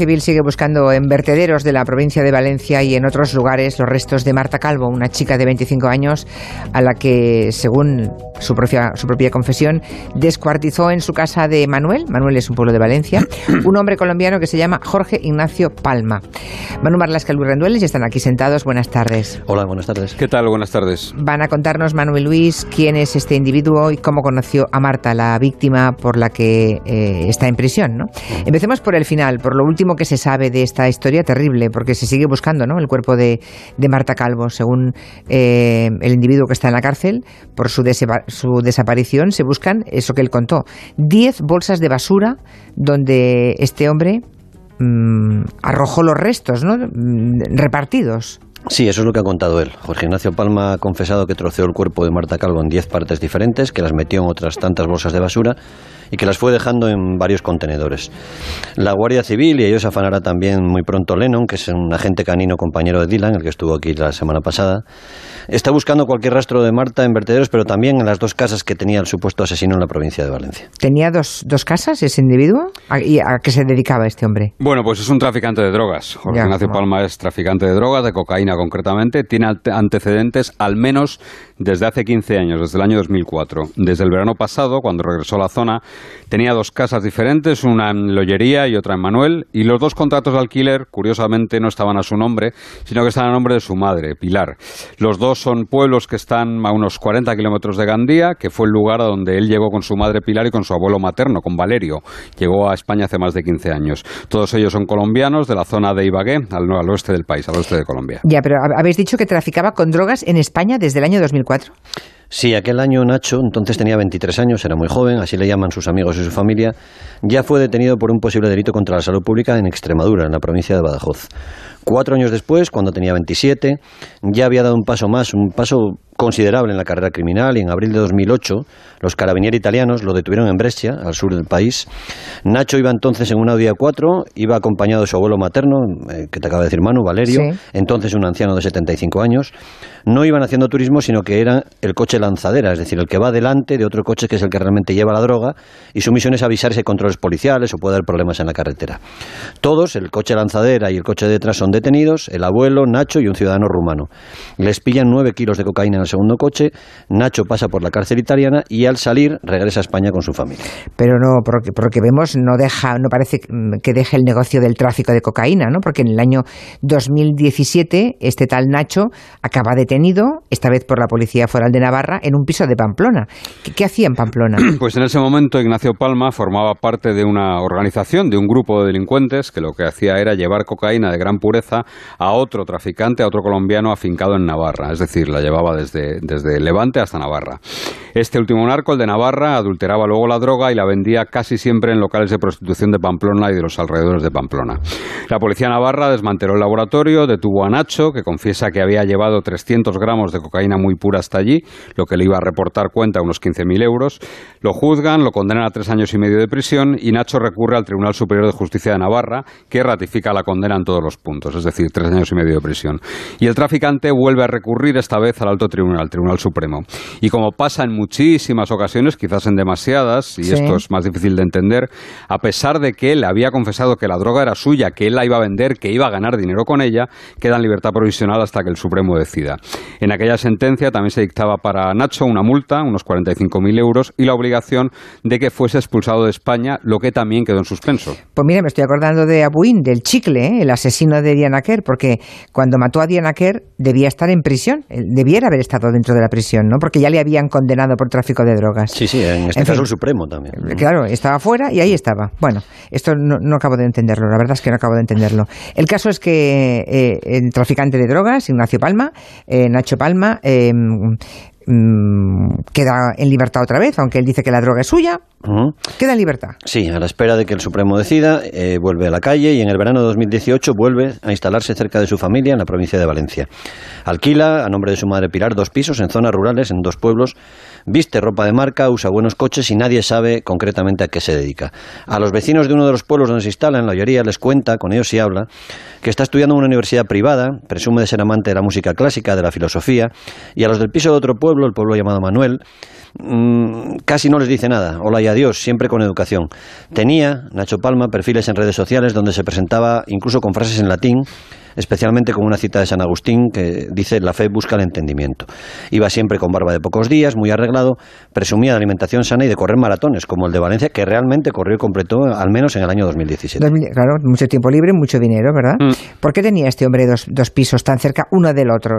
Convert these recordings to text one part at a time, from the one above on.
Civil sigue buscando en vertederos de la provincia de Valencia y en otros lugares los restos de Marta Calvo, una chica de 25 años a la que, según su propia, su propia confesión, descuartizó en su casa de Manuel, Manuel es un pueblo de Valencia, un hombre colombiano que se llama Jorge Ignacio Palma. Manu Marlasca y Luis Rendueles están aquí sentados. Buenas tardes. Hola, buenas tardes. ¿Qué tal? Buenas tardes. Van a contarnos, Manuel Luis, quién es este individuo y cómo conoció a Marta, la víctima por la que eh, está en prisión. ¿no? Empecemos por el final, por lo último que se sabe de esta historia terrible, porque se sigue buscando ¿no? el cuerpo de, de Marta Calvo. Según eh, el individuo que está en la cárcel, por su, su desaparición, se buscan eso que él contó: 10 bolsas de basura donde este hombre mmm, arrojó los restos ¿no? Mm, repartidos. Sí, eso es lo que ha contado él. Jorge Ignacio Palma ha confesado que troceó el cuerpo de Marta Calvo en 10 partes diferentes, que las metió en otras tantas bolsas de basura y que las fue dejando en varios contenedores. La Guardia Civil, y ellos afanará también muy pronto Lennon, que es un agente canino compañero de Dylan, el que estuvo aquí la semana pasada, está buscando cualquier rastro de Marta en vertederos, pero también en las dos casas que tenía el supuesto asesino en la provincia de Valencia. ¿Tenía dos, dos casas ese individuo? ¿Y a qué se dedicaba este hombre? Bueno, pues es un traficante de drogas. Jorge ya, Ignacio Palma es traficante de drogas, de cocaína concretamente. Tiene antecedentes al menos desde hace 15 años, desde el año 2004. Desde el verano pasado, cuando regresó a la zona, tenía dos casas diferentes, una en Lollería y otra en Manuel, y los dos contratos de alquiler, curiosamente, no estaban a su nombre, sino que estaban a nombre de su madre, Pilar. Los dos son pueblos que están a unos 40 kilómetros de Gandía, que fue el lugar a donde él llegó con su madre Pilar y con su abuelo materno, con Valerio. Llegó a España hace más de 15 años. Todos ellos son colombianos de la zona de Ibagué, al, al oeste del país, al oeste de Colombia. Ya, pero habéis dicho que traficaba con drogas en España desde el año 2004. Sí, aquel año Nacho, entonces tenía 23 años, era muy joven, así le llaman sus amigos y su familia, ya fue detenido por un posible delito contra la salud pública en Extremadura, en la provincia de Badajoz. Cuatro años después, cuando tenía 27, ya había dado un paso más, un paso considerable en la carrera criminal y en abril de 2008 los carabinieri italianos lo detuvieron en Brescia, al sur del país. Nacho iba entonces en un Audi A4, iba acompañado de su abuelo materno, eh, que te acaba de decir Manu, Valerio, sí. entonces un anciano de 75 años. No iban haciendo turismo, sino que era el coche lanzadera, es decir, el que va delante de otro coche que es el que realmente lleva la droga y su misión es avisar si hay controles policiales o puede haber problemas en la carretera. Todos, el coche lanzadera y el coche de detrás, son detenidos, el abuelo, Nacho y un ciudadano rumano. Les pillan nueve kilos de cocaína en el segundo coche, Nacho pasa por la cárcel italiana y al salir regresa a España con su familia. Pero no, porque, porque vemos, no deja, no parece que deje el negocio del tráfico de cocaína, ¿no? Porque en el año 2017 este tal Nacho acaba detenido, esta vez por la Policía Foral de Navarra, en un piso de Pamplona. ¿Qué, qué hacía en Pamplona? Pues en ese momento Ignacio Palma formaba parte de una organización, de un grupo de delincuentes que lo que hacía era llevar cocaína de gran pureza a otro traficante, a otro colombiano afincado en Navarra, es decir, la llevaba desde, desde Levante hasta Navarra. Este último narco, el de Navarra, adulteraba luego la droga y la vendía casi siempre en locales de prostitución de Pamplona y de los alrededores de Pamplona. La policía navarra desmanteló el laboratorio, detuvo a Nacho, que confiesa que había llevado 300 gramos de cocaína muy pura hasta allí, lo que le iba a reportar cuenta unos 15.000 euros. Lo juzgan, lo condenan a tres años y medio de prisión y Nacho recurre al Tribunal Superior de Justicia de Navarra, que ratifica la condena en todos los puntos, es decir, tres años y medio de prisión. Y el traficante vuelve a recurrir esta vez al alto tribunal, Tribunal Supremo. Y como pasa en muchísimas ocasiones, quizás en demasiadas, y sí. esto es más difícil de entender, a pesar de que él había confesado que la droga era suya, que él la iba a vender, que iba a ganar dinero con ella, queda en libertad provisional hasta que el Supremo decida. En aquella sentencia también se dictaba para Nacho una multa, unos 45.000 euros, y la obligación de que fuese expulsado de España, lo que también quedó en suspenso. Pues mira, me estoy acordando de Abuin, del chicle, ¿eh? el asesino de Diana Kerr, porque cuando mató a Diana Kerr debía estar en prisión, debiera haber estado dentro de la prisión, ¿no? Porque ya le habían condenado por tráfico de drogas. Sí, sí, en este en caso fin, el Supremo también. Claro, estaba fuera y ahí estaba. Bueno, esto no, no, acabo de entenderlo, la verdad es que no acabo de entenderlo. El caso es que eh, el traficante de drogas, Ignacio Palma, eh, Nacho Palma, eh, mmm, queda en libertad otra vez, aunque él dice que la droga es suya, uh -huh. queda en libertad. Sí, a la espera de que el Supremo decida, eh, vuelve a la calle y en el verano de 2018 vuelve a instalarse cerca de su familia en la provincia de Valencia. Alquila, a nombre de su madre Pilar, dos pisos en zonas rurales, en dos pueblos Viste ropa de marca, usa buenos coches y nadie sabe concretamente a qué se dedica. A los vecinos de uno de los pueblos donde se instala, en la mayoría les cuenta, con ellos sí habla, que está estudiando en una universidad privada, presume de ser amante de la música clásica, de la filosofía, y a los del piso de otro pueblo, el pueblo llamado Manuel, mm, casi no les dice nada. Hola y adiós, siempre con educación. Tenía, Nacho Palma, perfiles en redes sociales donde se presentaba incluso con frases en latín especialmente con una cita de San Agustín que dice la fe busca el entendimiento. Iba siempre con barba de pocos días, muy arreglado, presumía de alimentación sana y de correr maratones, como el de Valencia, que realmente corrió y completó al menos en el año 2017. claro, mucho tiempo libre, mucho dinero, ¿verdad? Mm. ¿Por qué tenía este hombre dos, dos, pisos tan cerca uno del otro?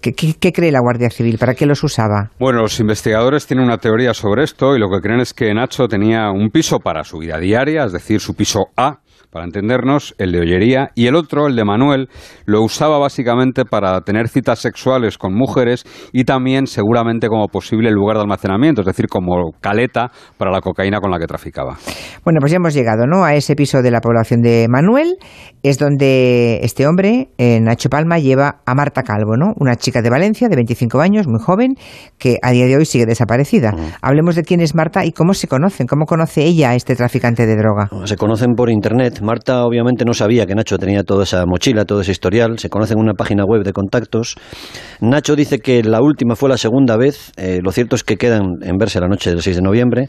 ¿Qué, qué cree la Guardia Civil? ¿Para qué los usaba? Bueno, los investigadores tienen una teoría sobre esto y lo que creen es que Nacho tenía un piso para su vida diaria, es decir, su piso A, para entendernos, el de Ollería, y el otro, el de Manuel, lo usaba básicamente para tener citas sexuales con mujeres y también seguramente como posible lugar de almacenamiento, es decir, como caleta para la cocaína con la que traficaba. Bueno, pues ya hemos llegado ¿no? a ese piso de la población de Manuel, es donde este hombre, eh, Nacho Palma, lleva a Marta Calvo, ¿no? una chica de Valencia de 25 años, muy joven, que a día de hoy sigue desaparecida. Hablemos de quién es Marta y cómo se conocen, cómo conoce ella a este traficante de droga. Se conocen por internet Marta obviamente no sabía que Nacho tenía toda esa mochila, todo ese historial. Se conoce en una página web de contactos. Nacho dice que la última fue la segunda vez. Eh, lo cierto es que quedan en verse la noche del 6 de noviembre.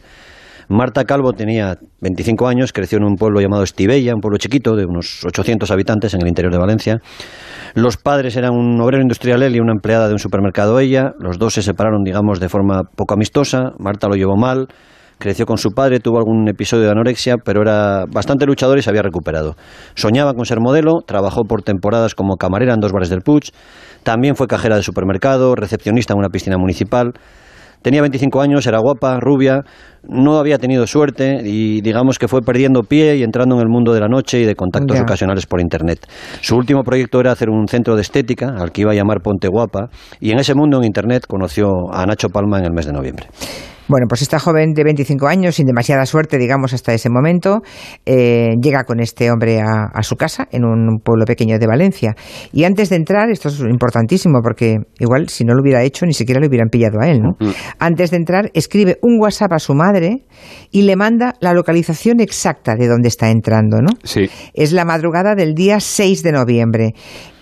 Marta Calvo tenía 25 años, creció en un pueblo llamado Estivella, un pueblo chiquito de unos 800 habitantes en el interior de Valencia. Los padres eran un obrero industrial él y una empleada de un supermercado ella. Los dos se separaron, digamos, de forma poco amistosa. Marta lo llevó mal creció con su padre, tuvo algún episodio de anorexia, pero era bastante luchador y se había recuperado. Soñaba con ser modelo, trabajó por temporadas como camarera en dos bares del Puig, también fue cajera de supermercado, recepcionista en una piscina municipal. Tenía 25 años, era guapa, rubia, no había tenido suerte y digamos que fue perdiendo pie y entrando en el mundo de la noche y de contactos ocasionales por Internet. Su último proyecto era hacer un centro de estética al que iba a llamar Ponte Guapa y en ese mundo en Internet conoció a Nacho Palma en el mes de noviembre. Bueno, pues esta joven de 25 años, sin demasiada suerte, digamos, hasta ese momento, eh, llega con este hombre a, su casa en un pueblo pequeño de Valencia. Y antes de entrar, esto es importantísimo, porque igual si no lo hubiera hecho, ni siquiera le hubieran pillado a él, ¿no? Mm. Antes de entrar, escribe un WhatsApp a su madre y le manda la localización exacta de dónde está entrando, ¿no? Sí. Es la madrugada del día 6 de noviembre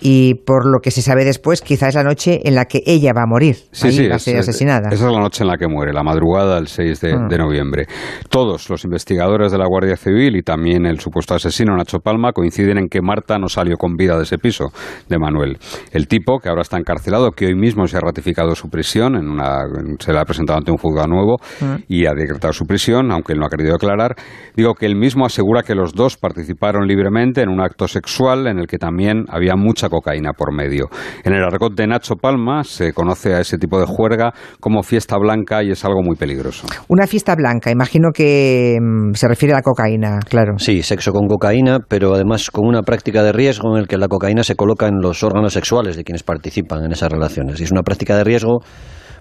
y por lo que se sabe después, quizás es la noche en la que ella va a morir, sí, sí, va a ser asesinada. Esa es la noche en la que muere, la madrugada del 6 ah. de, noviembre. Todos los investigadores de la Guardia Civil y también el supuesto asesino Nacho Palma coinciden en que Marta no salió con vida de ese piso de Manuel. El tipo, que ahora está encarcelado, que hoy mismo se ha ratificado su prisión, en una, se le ha presentado ante un juzgado nuevo ah. y ha decretado su prisión, aunque él no ha querido declarar, digo que él mismo asegura que los dos participaron libremente en un acto sexual en el que también había mucha cocaína por medio. En el argot de Nacho Palma se conoce a ese tipo de juerga como fiesta blanca y es algo muy peligroso. Una fiesta blanca, imagino que mm, se refiere a la cocaína, claro. Sí, sexo con cocaína, pero además con una práctica de riesgo en el que la cocaína se coloca en los órganos sexuales de quienes participan en esas relaciones. Y es una práctica de riesgo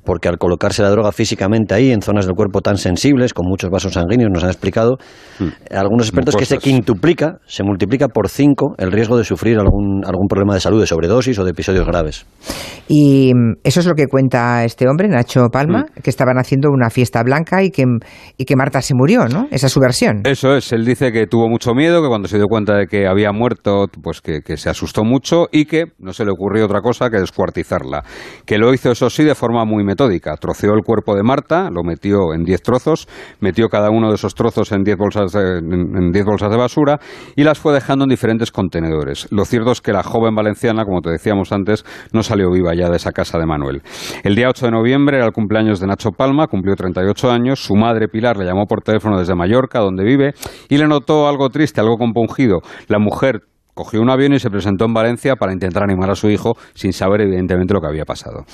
porque al colocarse la droga físicamente ahí, en zonas del cuerpo tan sensibles, con muchos vasos sanguíneos, nos han explicado hmm. algunos expertos que se quintuplica, se multiplica por cinco el riesgo de sufrir algún, algún problema de salud, de sobredosis o de episodios graves. Y mm, eso es lo que cuenta este hombre, Nacho Palma, hmm. que estaban haciendo una fiesta blanca y que, y que Marta se murió, ¿no? Esa es su versión. Eso es, él dice que tuvo mucho miedo, que cuando se dio cuenta de que había muerto, pues que, que se asustó mucho y que no se le ocurrió otra cosa que descuartizarla. Que lo hizo, eso sí, de forma muy metódica. Troceó el cuerpo de Marta, lo metió en 10 trozos, metió cada uno de esos trozos en 10 bolsas, en bolsas de basura y las fue dejando en diferentes contenedores. Lo cierto es que la joven valenciana, como te decíamos antes, no salió viva ya de esa casa de Manuel. El día 8 de noviembre era el cumpleaños de Nacho Palma, cumplió 38 años. Su madre Pilar le llamó por teléfono desde Mallorca, donde vive, y le notó algo triste, algo compungido. La mujer cogió un avión y se presentó en Valencia para intentar animar a su hijo sin saber evidentemente lo que había pasado.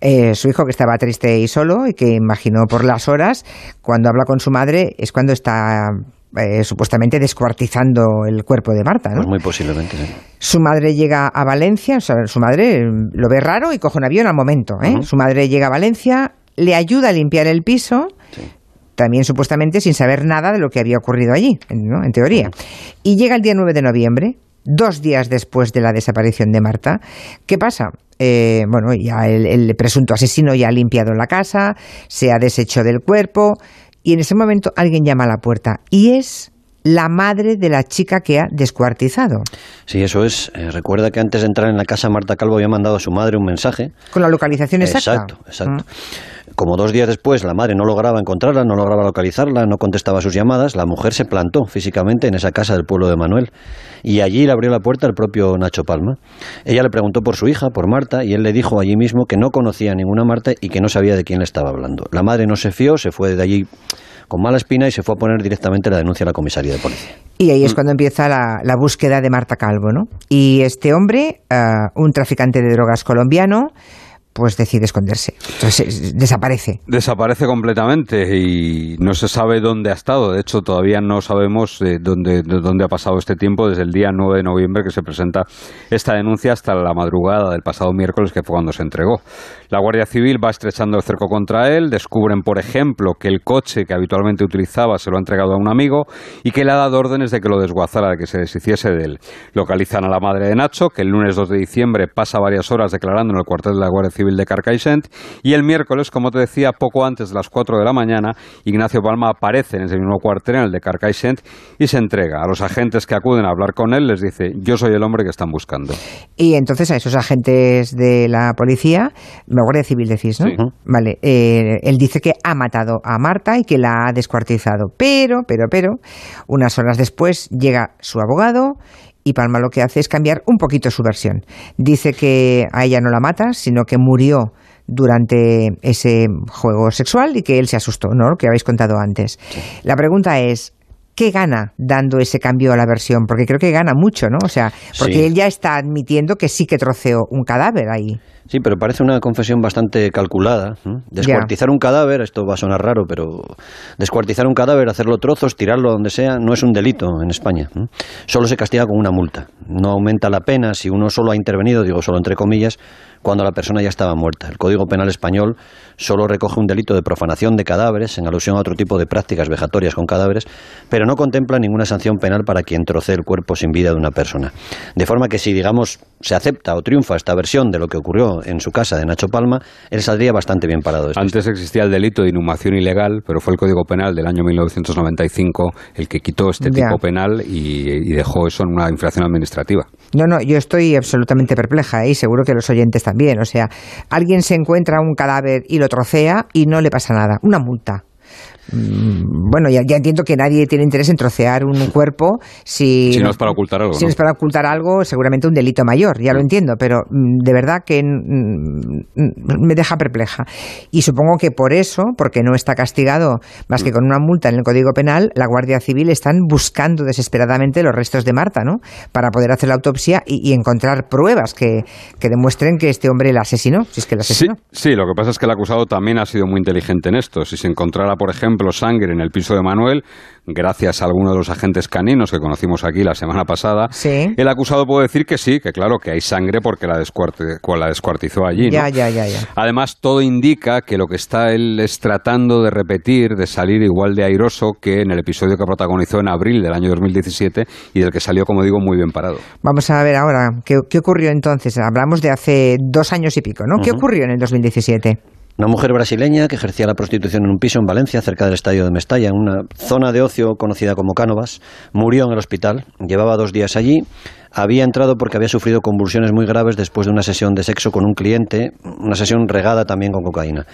Eh, su hijo que estaba triste y solo y que imaginó por las horas, cuando habla con su madre es cuando está eh, supuestamente descuartizando el cuerpo de Marta. ¿no? Pues muy posiblemente. Su madre llega a Valencia, su madre lo ve raro y coge un avión al momento. ¿eh? Su madre llega a Valencia, le ayuda a limpiar el piso. también supuestamente sin saber nada de lo que había ocurrido allí, en teoría. Y llega el día 9 de noviembre, dos días después de la desaparición de Marta. ¿Qué pasa? eh, bueno, ya el, el presunto asesino ya ha limpiado la casa, se ha deshecho del cuerpo y en ese momento alguien llama a la puerta y es la madre de la chica que ha descuartizado. Sí, eso es. Eh, recuerda que antes de entrar en la casa Marta Calvo había mandado a su madre un mensaje. Con la localización exacta. Exacto, exacto. Como dos días después la madre no lograba encontrarla, no lograba localizarla, no contestaba sus llamadas, la mujer se plantó físicamente en esa casa del pueblo de Manuel y allí le abrió la puerta el propio Nacho Palma. Ella le preguntó por su hija, por Marta, y él le dijo allí mismo que no conocía a ninguna Marta y que no sabía de quién le estaba hablando. La madre no se fió, se fue de allí con mala espina y se fue a poner directamente la denuncia a la comisaría de policía. Y ahí es cuando empieza la, la búsqueda de Marta Calvo, ¿no? Y este hombre, uh, un traficante de drogas colombiano, pues decide esconderse. Entonces desaparece. Desaparece completamente y no se sabe dónde ha estado. De hecho, todavía no sabemos eh, dónde, dónde ha pasado este tiempo desde el día 9 de noviembre que se presenta esta denuncia hasta la madrugada del pasado miércoles, que fue cuando se entregó. La Guardia Civil va estrechando el cerco contra él. Descubren, por ejemplo, que el coche que habitualmente utilizaba se lo ha entregado a un amigo y que le ha dado órdenes de que lo desguazara, de que se deshiciese de él. Localizan a la madre de Nacho, que el lunes 2 de diciembre pasa varias horas declarando en el cuartel de la Guardia Civil de Carcaixent y el miércoles, como te decía, poco antes de las 4 de la mañana, Ignacio Palma aparece en ese mismo cuartel, en el de Carcaixent, y se entrega. A los agentes que acuden a hablar con él les dice, yo soy el hombre que están buscando. Y entonces a esos agentes de la policía, la Guardia Civil decís, ¿no? Sí. Vale, eh, él dice que ha matado a Marta y que la ha descuartizado, pero, pero, pero, unas horas después llega su abogado y Palma lo que hace es cambiar un poquito su versión. Dice que a ella no la mata, sino que murió durante ese juego sexual y que él se asustó, ¿no? Lo que habéis contado antes. La pregunta es, ¿qué gana dando ese cambio a la versión? Porque creo que gana mucho, ¿no? O sea, porque Sí. él ya está admitiendo que sí que troceó un cadáver ahí. Sí, pero parece una confesión bastante calculada. ¿eh? Descuartizar un cadáver, esto va a sonar raro, pero descuartizar un cadáver, hacerlo trozos, tirarlo donde sea, no es un delito en España. ¿eh? Solo se castiga con una multa. No aumenta la pena si uno solo ha intervenido, digo solo entre comillas, cuando la persona ya estaba muerta. El Código Penal español solo recoge un delito de profanación de cadáveres en alusión a otro tipo de prácticas vejatorias con cadáveres, pero no contempla ninguna sanción penal para quien trocee el cuerpo sin vida de una persona. De forma que si, digamos, se acepta o triunfa esta versión de lo que ocurrió en su casa de Nacho Palma, él saldría bastante bien parado. Antes existía el delito de inhumación ilegal, pero fue el Código Penal del año 1995 el que quitó este Ya. tipo penal y, y dejó eso en una infracción administrativa. No, no, yo estoy absolutamente perpleja ¿eh? y seguro que los oyentes también. O sea, alguien se encuentra un cadáver y lo trocea y no le pasa nada. Una multa. Mm, Bueno, ya, ya entiendo que nadie tiene interés en trocear un cuerpo si, Si no es para ocultar algo, Si no es para ocultar algo, seguramente un delito mayor, ya lo entiendo, pero mm, de verdad que mm, me deja perpleja. Y supongo que por eso, porque no está castigado más que con una multa en el Código Penal, la Guardia Civil están buscando desesperadamente los restos de Marta, ¿no? Para poder hacer la autopsia y, y encontrar pruebas que, que demuestren que este hombre la asesinó, si es que la Sí, lo que pasa es que el acusado también ha sido muy inteligente en esto. Si se encontrara, por ejemplo, sangre en el piso de Manuel, gracias a alguno de los agentes caninos que conocimos aquí la semana pasada, Sí. el acusado puede decir que sí, que claro, que hay sangre porque la, la descuartizó allí. ¿no? Ya, ya, ya, ya. Además, todo indica que lo que está él es tratando de repetir, de salir igual de airoso que en el episodio que protagonizó en abril del año 2017 y del que salió, como digo, muy bien parado. Vamos a ver ahora, ¿qué, qué ocurrió entonces? Hablamos de hace dos años y pico, ¿no? ¿Qué ocurrió en el 2017? Una mujer brasileña que ejercía la prostitución en un piso en Valencia, cerca del estadio de Mestalla, en una zona de ocio conocida como Cánovas, murió en el hospital. Llevaba dos días allí. Había entrado porque había sufrido convulsiones muy graves después de una sesión de sexo con un cliente, una sesión regada también con cocaína.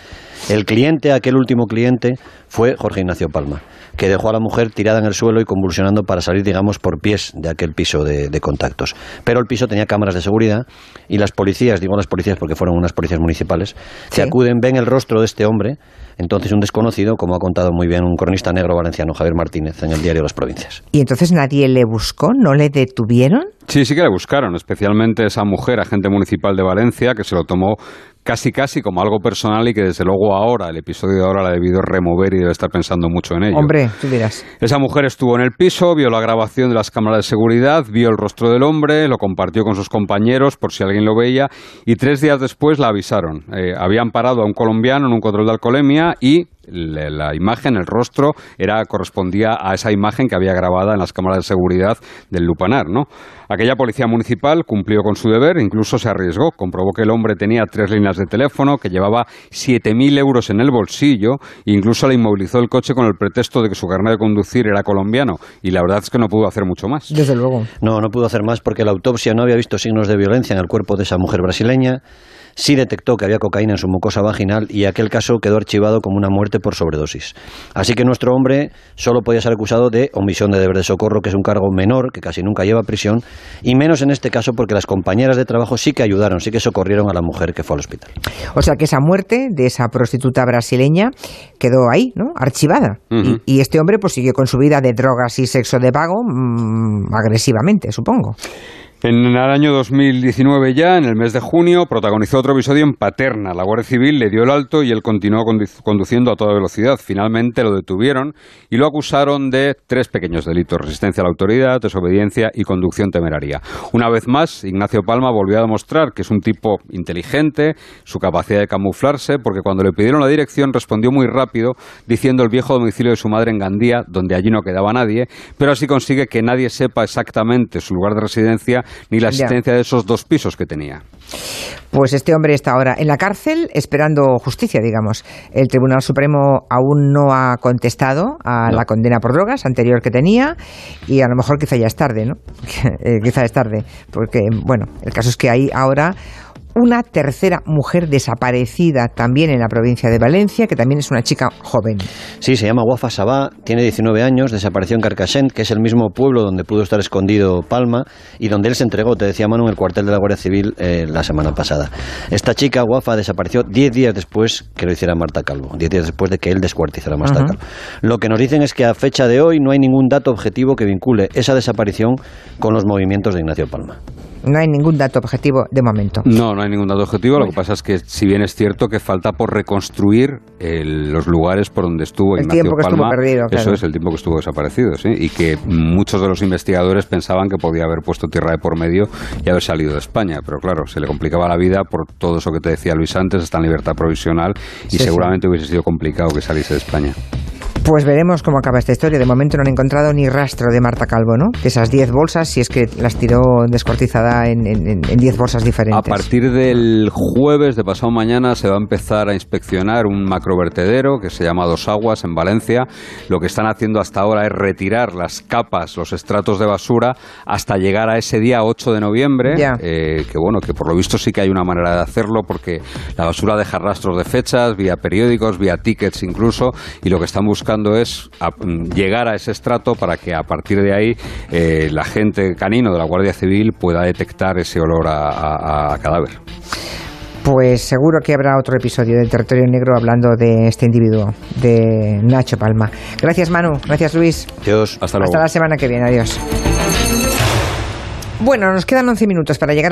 El cliente, aquel último cliente, fue Jorge Ignacio Palma, que dejó a la mujer tirada en el suelo y convulsionando para salir, digamos, por pies de aquel piso de, de contactos. Pero el piso tenía cámaras de seguridad y las policías, digo las policías porque fueron unas policías municipales, Sí. que acuden, ven el rostro de este hombre, entonces un desconocido, como ha contado muy bien un cronista negro valenciano, Javier Martínez, en el diario Las Provincias. ¿Y entonces nadie le buscó? ¿No le detuvieron? Sí, sí que le buscaron, especialmente esa mujer, agente municipal de Valencia, que se lo tomó casi casi como algo personal y que desde luego ahora, el episodio de ahora, la ha debido remover y debe estar pensando mucho en ello. Hombre, tú dirás. Esa mujer estuvo en el piso, vio la grabación de las cámaras de seguridad, vio el rostro del hombre, lo compartió con sus compañeros por si alguien lo veía y tres días después la avisaron. Eh, habían parado a un colombiano en un control de alcoholemia y la, imagen, el rostro, era correspondía a esa imagen que había grabada en las cámaras de seguridad del Lupanar, ¿no? Aquella policía municipal cumplió con su deber, incluso se arriesgó, comprobó que el hombre tenía tres líneas de teléfono, que llevaba 7.000 euros en el bolsillo, e incluso le inmovilizó el coche con el pretexto de que su carnet de conducir era colombiano, y la verdad es que no pudo hacer mucho más. Desde luego. No, no pudo hacer más porque la autopsia no había visto signos de violencia en el cuerpo de esa mujer brasileña sí detectó que había cocaína en su mucosa vaginal y aquel caso quedó archivado como una muerte por sobredosis. Así que nuestro hombre solo podía ser acusado de omisión de deber de socorro, que es un cargo menor, que casi nunca lleva prisión, y menos en este caso porque las compañeras de trabajo sí que ayudaron, sí que socorrieron a la mujer que fue al hospital. O sea que esa muerte de esa prostituta brasileña quedó ahí, ¿no? Archivada. y, este hombre pues siguió con su vida de drogas y sexo de pago mm, agresivamente, supongo. En el año 2019 ya, en el mes de junio, protagonizó otro episodio en Paterna. La Guardia Civil le dio el alto y él continuó conduciendo a toda velocidad. Finalmente lo detuvieron y lo acusaron de tres pequeños delitos, resistencia a la autoridad, desobediencia y conducción temeraria. Una vez más, Ignacio Palma volvió a demostrar que es un tipo inteligente, su capacidad de camuflarse, porque cuando le pidieron la dirección respondió muy rápido diciendo el viejo domicilio de su madre en Gandía, donde allí no quedaba nadie, pero así consigue que nadie sepa exactamente su lugar de residencia ni la existencia de esos dos pisos que tenía. Pues este hombre está ahora en la cárcel esperando justicia, digamos. El Tribunal Supremo aún no ha contestado a la condena por drogas anterior que tenía y a lo mejor quizá ya es tarde, ¿no? Eh, quizá es tarde, porque, bueno, el caso es que hay ahora una tercera mujer desaparecida también en la provincia de Valencia, que también es una chica joven. Sí, se llama Wafa Sabá, tiene 19 años, desapareció en Carcassent, que es el mismo pueblo donde pudo estar escondido Palma y donde él se entregó, te decía Manu, en el cuartel de la Guardia Civil eh, la semana pasada. Esta chica, Wafa, desapareció 10 días después que lo hiciera Marta Calvo, 10 días después de que él descuartizara a Marta Calvo. Lo que nos dicen es que a fecha de hoy no hay ningún dato objetivo que vincule esa desaparición con los movimientos de Ignacio Palma. No hay ningún dato objetivo de momento. No, no hay ningún dato objetivo. Lo que pasa es que, si bien es cierto que falta por reconstruir los lugares por donde estuvo el Ignacio tiempo que estuvo perdido, Eso es el tiempo que estuvo desaparecido, ¿sí? Y que muchos de los investigadores pensaban que podía haber puesto tierra de por medio y haber salido de España. Pero claro, se le complicaba la vida por todo eso que te decía Luis antes, está en libertad provisional y seguramente hubiese sido complicado que saliese de España. Pues veremos cómo acaba esta historia. De momento no han encontrado ni rastro de Marta Calvo, ¿no? De esas 10 bolsas, si es que las tiró descortizada en 10 bolsas diferentes. A partir del jueves de pasado mañana se va a empezar a inspeccionar un macrovertedero que se llama Dos Aguas en Valencia. Lo que están haciendo hasta ahora es retirar las capas, los estratos de basura hasta llegar a ese día 8 de noviembre. Eh, que bueno, que por lo visto sí que hay una manera de hacerlo porque la basura deja rastros de fechas, vía periódicos, vía tickets incluso, y lo que están buscando es mm, llegar a ese estrato para que a partir de ahí eh, la gente canino de la Guardia Civil pueda detectar ese olor a, cadáver. Pues seguro que habrá otro episodio del Territorio Negro hablando de este individuo, de Nacho Palma. Gracias Manu, gracias Luis. Adiós, hasta luego. Hasta la semana que viene, adiós. Bueno, nos quedan 11 minutos para llegar a